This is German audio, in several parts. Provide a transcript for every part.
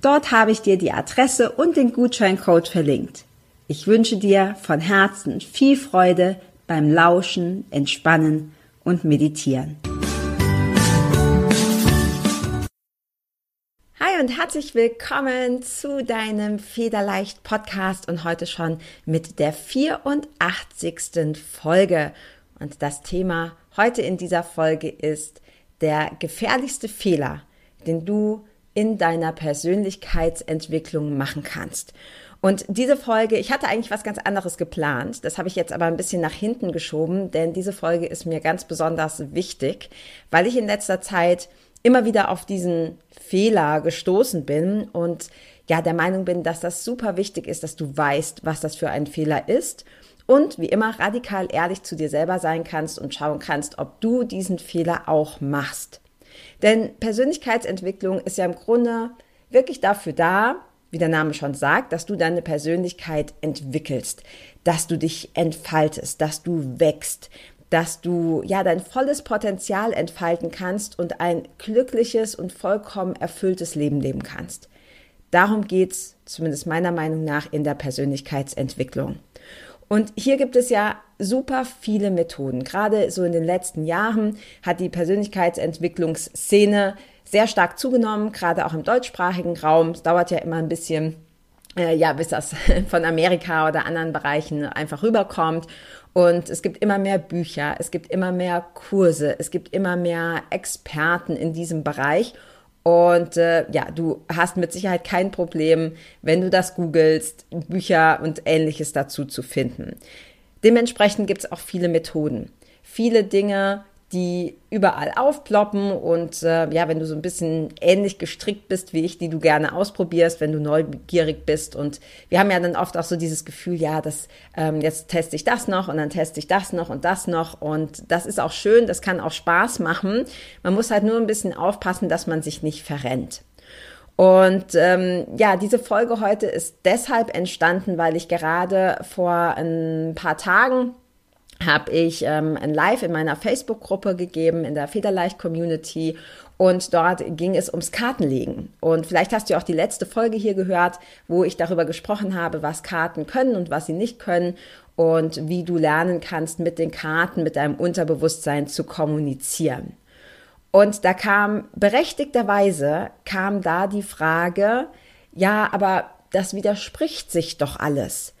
Dort habe ich dir die Adresse und den Gutscheincode verlinkt. Ich wünsche dir von Herzen viel Freude beim Lauschen, Entspannen und Meditieren. Hi und herzlich willkommen zu deinem Federleicht Podcast und heute schon mit der 84. Folge. Und das Thema heute in dieser Folge ist der gefährlichste Fehler, den du in deiner Persönlichkeitsentwicklung machen kannst. Und diese Folge, ich hatte eigentlich was ganz anderes geplant. Das habe ich jetzt aber ein bisschen nach hinten geschoben, denn diese Folge ist mir ganz besonders wichtig, weil ich in letzter Zeit immer wieder auf diesen Fehler gestoßen bin und ja, der Meinung bin, dass das super wichtig ist, dass du weißt, was das für ein Fehler ist und wie immer radikal ehrlich zu dir selber sein kannst und schauen kannst, ob du diesen Fehler auch machst. Denn Persönlichkeitsentwicklung ist ja im Grunde wirklich dafür da, wie der Name schon sagt, dass du deine Persönlichkeit entwickelst, dass du dich entfaltest, dass du wächst, dass du ja dein volles Potenzial entfalten kannst und ein glückliches und vollkommen erfülltes Leben leben kannst. Darum geht's zumindest meiner Meinung nach, in der Persönlichkeitsentwicklung. Und hier gibt es ja super viele Methoden. Gerade so in den letzten Jahren hat die Persönlichkeitsentwicklungsszene sehr stark zugenommen, gerade auch im deutschsprachigen Raum. Es dauert ja immer ein bisschen, äh, ja, bis das von Amerika oder anderen Bereichen einfach rüberkommt. Und es gibt immer mehr Bücher, es gibt immer mehr Kurse, es gibt immer mehr Experten in diesem Bereich. Und äh, ja, du hast mit Sicherheit kein Problem, wenn du das googelst, Bücher und ähnliches dazu zu finden. Dementsprechend gibt es auch viele Methoden. Viele Dinge, die überall aufploppen und äh, ja, wenn du so ein bisschen ähnlich gestrickt bist wie ich, die du gerne ausprobierst, wenn du neugierig bist und wir haben ja dann oft auch so dieses Gefühl, ja, das ähm, jetzt teste ich das noch und dann teste ich das noch und das noch und das ist auch schön, das kann auch Spaß machen. Man muss halt nur ein bisschen aufpassen, dass man sich nicht verrennt. Und ähm, ja, diese Folge heute ist deshalb entstanden, weil ich gerade vor ein paar Tagen habe ich ähm, ein Live in meiner Facebook-Gruppe gegeben, in der Federleicht-Community. Und dort ging es ums Kartenlegen. Und vielleicht hast du auch die letzte Folge hier gehört, wo ich darüber gesprochen habe, was Karten können und was sie nicht können und wie du lernen kannst, mit den Karten, mit deinem Unterbewusstsein zu kommunizieren. Und da kam berechtigterweise kam da die Frage, ja, aber das widerspricht sich doch alles.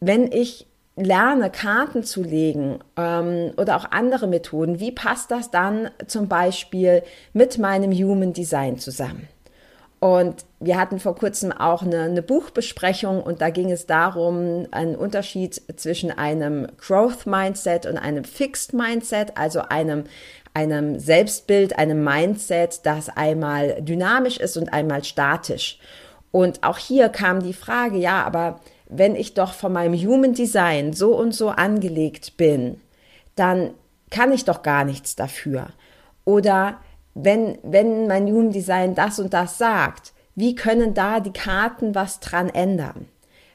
Wenn ich lerne, Karten zu legen ähm, oder auch andere Methoden, wie passt das dann zum Beispiel mit meinem Human Design zusammen? Und wir hatten vor kurzem auch eine, eine, Buchbesprechung und da ging es darum, einen Unterschied zwischen einem Growth Mindset und einem Fixed Mindset, also einem, einem Selbstbild, einem Mindset, das einmal dynamisch ist und einmal statisch. Und auch hier kam die Frage, ja, aber wenn ich doch von meinem Human Design so und so angelegt bin, dann kann ich doch gar nichts dafür. Oder wenn, wenn mein Human Design das und das sagt, wie können da die Karten was dran ändern?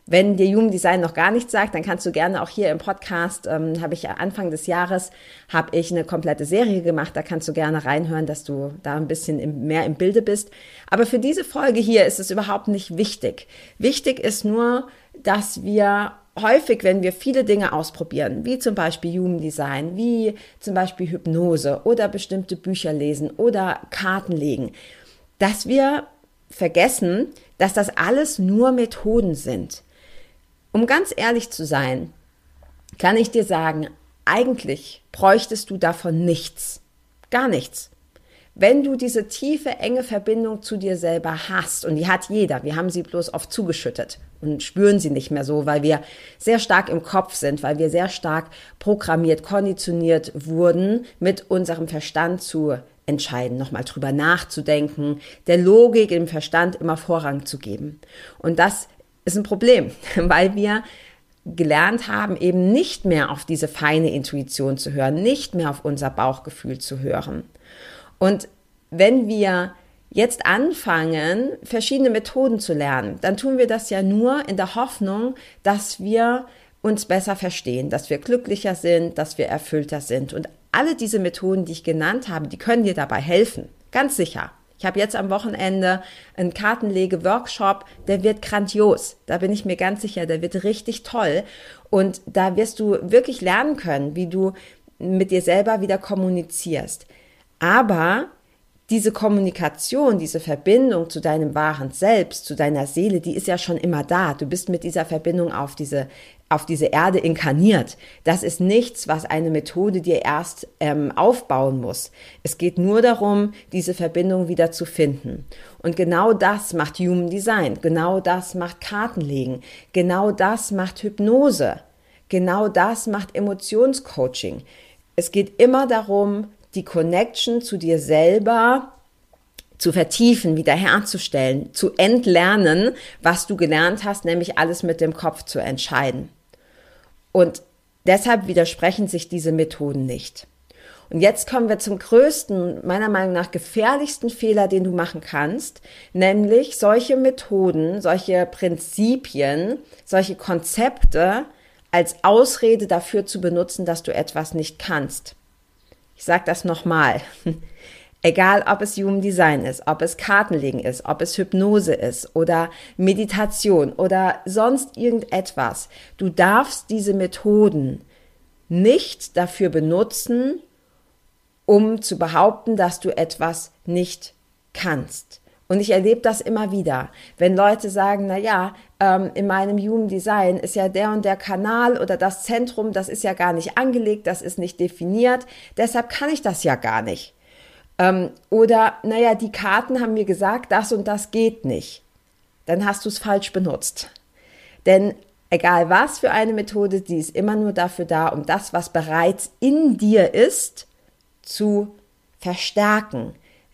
Wenn dir Human Design noch gar nichts sagt, dann kannst du gerne auch hier im Podcast, ähm, habe ich Anfang des Jahres, habe ich eine komplette Serie gemacht, da kannst du gerne reinhören, dass du da ein bisschen im, mehr im Bilde bist. Aber für diese Folge hier ist es überhaupt nicht wichtig. Wichtig ist nur, dass wir häufig, wenn wir viele Dinge ausprobieren, wie zum Beispiel Human Design, wie zum Beispiel Hypnose oder bestimmte Bücher lesen oder Karten legen, dass wir vergessen, dass das alles nur Methoden sind. Um ganz ehrlich zu sein, kann ich dir sagen, eigentlich bräuchtest du davon nichts. Gar nichts. Wenn du diese tiefe, enge Verbindung zu dir selber hast, und die hat jeder, wir haben sie bloß oft zugeschüttet und spüren sie nicht mehr so, weil wir sehr stark im Kopf sind, weil wir sehr stark programmiert, konditioniert wurden, mit unserem Verstand zu entscheiden, nochmal drüber nachzudenken, der Logik im Verstand immer Vorrang zu geben. Und das ist ein Problem, weil wir gelernt haben, eben nicht mehr auf diese feine Intuition zu hören, nicht mehr auf unser Bauchgefühl zu hören. Und wenn wir jetzt anfangen, verschiedene Methoden zu lernen, dann tun wir das ja nur in der Hoffnung, dass wir uns besser verstehen, dass wir glücklicher sind, dass wir erfüllter sind. Und alle diese Methoden, die ich genannt habe, die können dir dabei helfen. Ganz sicher. Ich habe jetzt am Wochenende einen Kartenlege-Workshop, der wird grandios. Da bin ich mir ganz sicher, der wird richtig toll. Und da wirst du wirklich lernen können, wie du mit dir selber wieder kommunizierst. Aber diese Kommunikation, diese Verbindung zu deinem wahren Selbst, zu deiner Seele, die ist ja schon immer da. Du bist mit dieser Verbindung auf diese, auf diese Erde inkarniert. Das ist nichts, was eine Methode dir erst ähm, aufbauen muss. Es geht nur darum, diese Verbindung wieder zu finden. Und genau das macht Human Design. Genau das macht Kartenlegen. Genau das macht Hypnose. Genau das macht Emotionscoaching. Es geht immer darum, die Connection zu dir selber zu vertiefen, wiederherzustellen, zu entlernen, was du gelernt hast, nämlich alles mit dem Kopf zu entscheiden. Und deshalb widersprechen sich diese Methoden nicht. Und jetzt kommen wir zum größten, meiner Meinung nach gefährlichsten Fehler, den du machen kannst, nämlich solche Methoden, solche Prinzipien, solche Konzepte als Ausrede dafür zu benutzen, dass du etwas nicht kannst. Ich sage das nochmal. Egal, ob es Human Design ist, ob es Kartenlegen ist, ob es Hypnose ist oder Meditation oder sonst irgendetwas. Du darfst diese Methoden nicht dafür benutzen, um zu behaupten, dass du etwas nicht kannst. Und ich erlebe das immer wieder, wenn Leute sagen, na ja, ähm, in meinem Human Design ist ja der und der Kanal oder das Zentrum, das ist ja gar nicht angelegt, das ist nicht definiert, deshalb kann ich das ja gar nicht. Ähm, oder, naja, die Karten haben mir gesagt, das und das geht nicht. Dann hast du es falsch benutzt. Denn egal was für eine Methode, die ist immer nur dafür da, um das, was bereits in dir ist, zu verstärken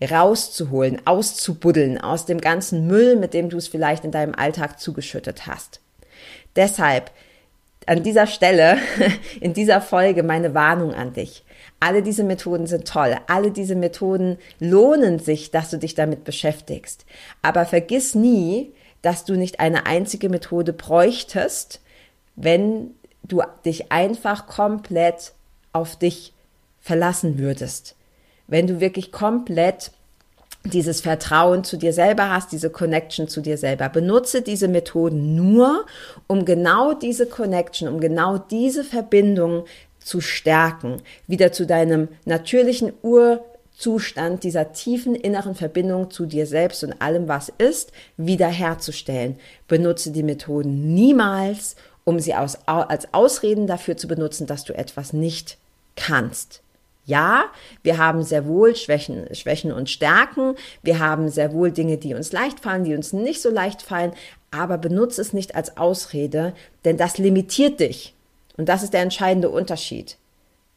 rauszuholen, auszubuddeln aus dem ganzen Müll, mit dem du es vielleicht in deinem Alltag zugeschüttet hast. Deshalb an dieser Stelle, in dieser Folge meine Warnung an dich. Alle diese Methoden sind toll. Alle diese Methoden lohnen sich, dass du dich damit beschäftigst. Aber vergiss nie, dass du nicht eine einzige Methode bräuchtest, wenn du dich einfach komplett auf dich verlassen würdest wenn du wirklich komplett dieses Vertrauen zu dir selber hast, diese Connection zu dir selber. Benutze diese Methoden nur, um genau diese Connection, um genau diese Verbindung zu stärken, wieder zu deinem natürlichen Urzustand dieser tiefen inneren Verbindung zu dir selbst und allem, was ist, wiederherzustellen. Benutze die Methoden niemals, um sie als Ausreden dafür zu benutzen, dass du etwas nicht kannst. Ja, wir haben sehr wohl Schwächen, Schwächen und Stärken. Wir haben sehr wohl Dinge, die uns leicht fallen, die uns nicht so leicht fallen. Aber benutze es nicht als Ausrede, denn das limitiert dich. Und das ist der entscheidende Unterschied.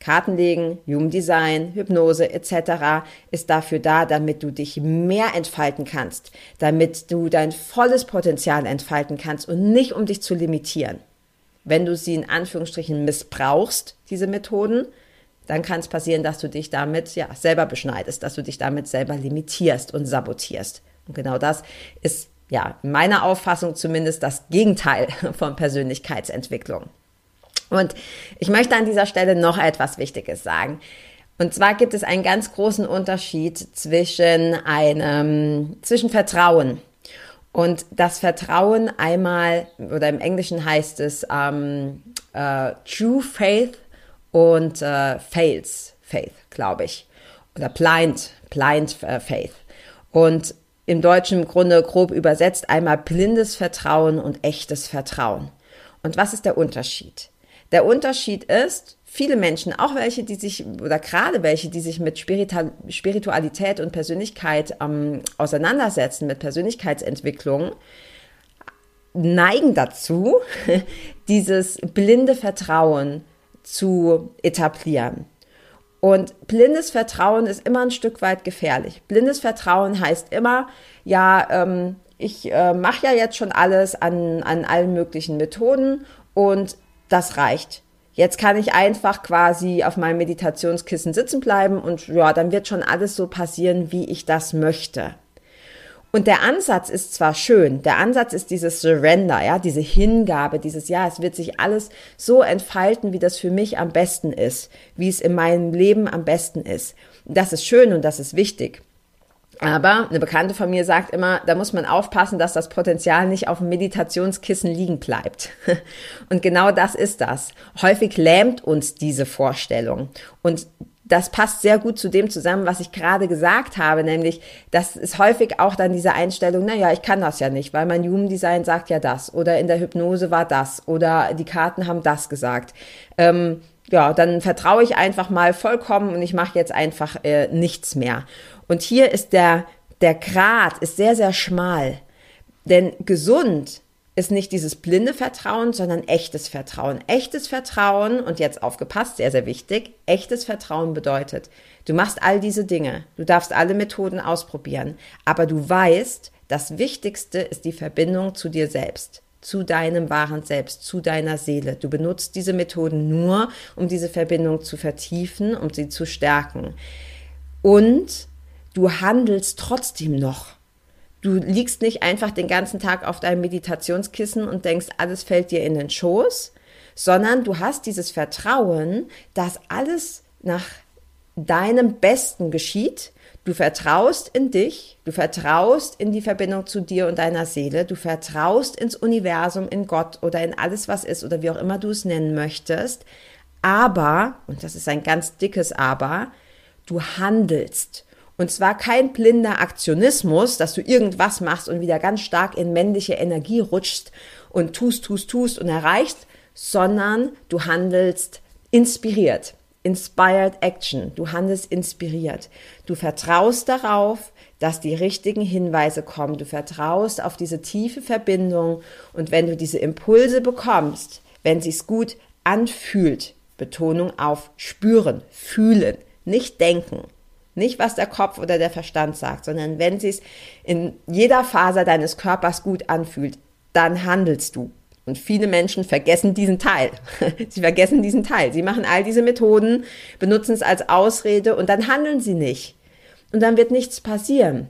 Kartenlegen, Human Design, Hypnose etc. ist dafür da, damit du dich mehr entfalten kannst, damit du dein volles Potenzial entfalten kannst und nicht um dich zu limitieren. Wenn du sie in Anführungsstrichen missbrauchst, diese Methoden, dann kann es passieren, dass du dich damit ja selber beschneidest, dass du dich damit selber limitierst und sabotierst. Und genau das ist ja in meiner Auffassung zumindest das Gegenteil von Persönlichkeitsentwicklung. Und ich möchte an dieser Stelle noch etwas Wichtiges sagen. Und zwar gibt es einen ganz großen Unterschied zwischen einem, zwischen Vertrauen. Und das Vertrauen einmal, oder im Englischen heißt es ähm, uh, True Faith und äh, Fails Faith, glaube ich. Oder Blind, Blind äh, Faith. Und im Deutschen im Grunde grob übersetzt einmal blindes Vertrauen und echtes Vertrauen. Und was ist der Unterschied? Der Unterschied ist, viele Menschen, auch welche, die sich, oder gerade welche, die sich mit Spiritualität und Persönlichkeit ähm, auseinandersetzen, mit Persönlichkeitsentwicklung, neigen dazu, dieses blinde Vertrauen zu etablieren. Und blindes Vertrauen ist immer ein Stück weit gefährlich. Blindes Vertrauen heißt immer, ja, ähm, ich äh, mache ja jetzt schon alles an, an allen möglichen Methoden und das reicht. Jetzt kann ich einfach quasi auf meinem Meditationskissen sitzen bleiben und ja, dann wird schon alles so passieren, wie ich das möchte. Und der Ansatz ist zwar schön, der Ansatz ist dieses Surrender, ja, diese Hingabe, dieses, ja, es wird sich alles so entfalten, wie das für mich am besten ist, wie es in meinem Leben am besten ist. Das ist schön und das ist wichtig. Aber eine Bekannte von mir sagt immer, da muss man aufpassen, dass das Potenzial nicht auf dem Meditationskissen liegen bleibt. Und genau das ist das. Häufig lähmt uns diese Vorstellung. Und das passt sehr gut zu dem zusammen, was ich gerade gesagt habe, nämlich, das ist häufig auch dann diese Einstellung, naja, ich kann das ja nicht, weil mein Human Design sagt ja das oder in der Hypnose war das oder die Karten haben das gesagt. Ähm, ja, dann vertraue ich einfach mal vollkommen und ich mache jetzt einfach äh, nichts mehr. Und hier ist der, der Grad ist sehr, sehr schmal. Denn gesund ist nicht dieses blinde Vertrauen, sondern echtes Vertrauen. Echtes Vertrauen, und jetzt aufgepasst, sehr, sehr wichtig, echtes Vertrauen bedeutet, du machst all diese Dinge, du darfst alle Methoden ausprobieren, aber du weißt, das Wichtigste ist die Verbindung zu dir selbst, zu deinem wahren Selbst, zu deiner Seele. Du benutzt diese Methoden nur, um diese Verbindung zu vertiefen, um sie zu stärken. Und du handelst trotzdem noch Du liegst nicht einfach den ganzen Tag auf deinem Meditationskissen und denkst, alles fällt dir in den Schoß, sondern du hast dieses Vertrauen, dass alles nach deinem Besten geschieht. Du vertraust in dich, du vertraust in die Verbindung zu dir und deiner Seele, du vertraust ins Universum, in Gott oder in alles, was ist oder wie auch immer du es nennen möchtest. Aber, und das ist ein ganz dickes Aber, du handelst. Und zwar kein blinder Aktionismus, dass du irgendwas machst und wieder ganz stark in männliche Energie rutschst und tust, tust, tust und erreichst, sondern du handelst inspiriert. Inspired Action. Du handelst inspiriert. Du vertraust darauf, dass die richtigen Hinweise kommen. Du vertraust auf diese tiefe Verbindung. Und wenn du diese Impulse bekommst, wenn sich's gut anfühlt, Betonung auf spüren, fühlen, nicht denken, nicht, was der Kopf oder der Verstand sagt, sondern wenn sie es in jeder Faser deines Körpers gut anfühlt, dann handelst du. Und viele Menschen vergessen diesen Teil. Sie vergessen diesen Teil. Sie machen all diese Methoden, benutzen es als Ausrede und dann handeln sie nicht. Und dann wird nichts passieren.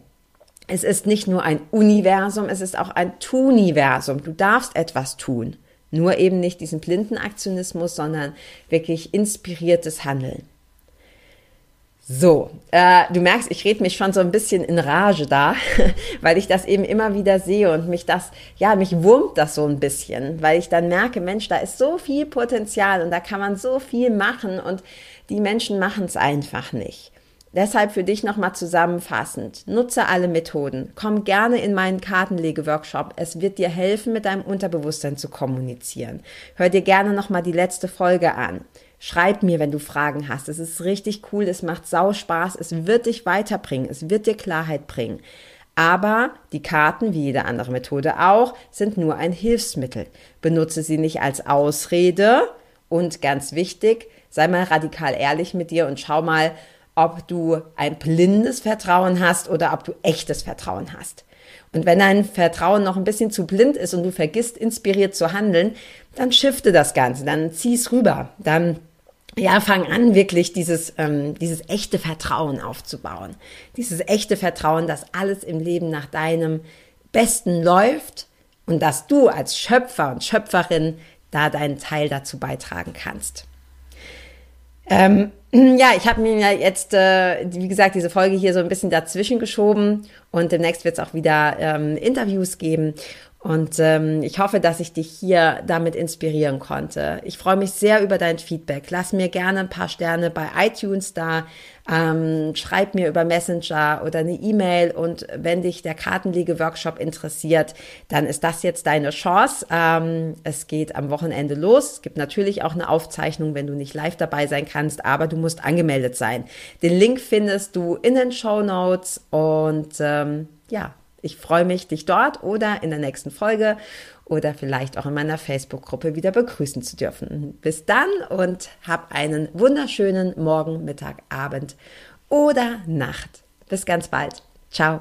Es ist nicht nur ein Universum, es ist auch ein Tuniversum. Du darfst etwas tun. Nur eben nicht diesen blinden Aktionismus, sondern wirklich inspiriertes Handeln. So, äh, du merkst, ich rede mich schon so ein bisschen in Rage da, weil ich das eben immer wieder sehe und mich das, ja, mich wurmt das so ein bisschen, weil ich dann merke, Mensch, da ist so viel Potenzial und da kann man so viel machen und die Menschen machen es einfach nicht. Deshalb für dich nochmal zusammenfassend. Nutze alle Methoden. Komm gerne in meinen Kartenlege-Workshop. Es wird dir helfen, mit deinem Unterbewusstsein zu kommunizieren. Hör dir gerne nochmal die letzte Folge an. Schreib mir, wenn du Fragen hast. Es ist richtig cool, es macht sau Spaß, es wird dich weiterbringen, es wird dir Klarheit bringen. Aber die Karten, wie jede andere Methode auch, sind nur ein Hilfsmittel. Benutze sie nicht als Ausrede und ganz wichtig, sei mal radikal ehrlich mit dir und schau mal, ob du ein blindes Vertrauen hast oder ob du echtes Vertrauen hast. Und wenn dein Vertrauen noch ein bisschen zu blind ist und du vergisst, inspiriert zu handeln, dann shifte das Ganze, dann zieh's rüber, dann ja, fang an, wirklich dieses, ähm, dieses echte Vertrauen aufzubauen. Dieses echte Vertrauen, dass alles im Leben nach deinem Besten läuft und dass du als Schöpfer und Schöpferin da deinen Teil dazu beitragen kannst. Ähm, Ja, ich habe mir ja jetzt, äh, wie gesagt, diese Folge hier so ein bisschen dazwischen geschoben und demnächst wird es auch wieder ähm, Interviews geben. Und ähm, ich hoffe, dass ich dich hier damit inspirieren konnte. Ich freue mich sehr über dein Feedback. Lass mir gerne ein paar Sterne bei iTunes da. Ähm, schreib mir über Messenger oder eine E-Mail. Und wenn dich der Kartenlege-Workshop interessiert, dann ist das jetzt deine Chance. Ähm, es geht am Wochenende los. Es gibt natürlich auch eine Aufzeichnung, wenn du nicht live dabei sein kannst, aber du musst angemeldet sein. Den Link findest du in den Show Notes. Und ähm, ja, ich freue mich, dich dort oder in der nächsten Folge oder vielleicht auch in meiner Facebook-Gruppe wieder begrüßen zu dürfen. Bis dann und hab einen wunderschönen Morgen, Mittag, Abend oder Nacht. Bis ganz bald. Ciao.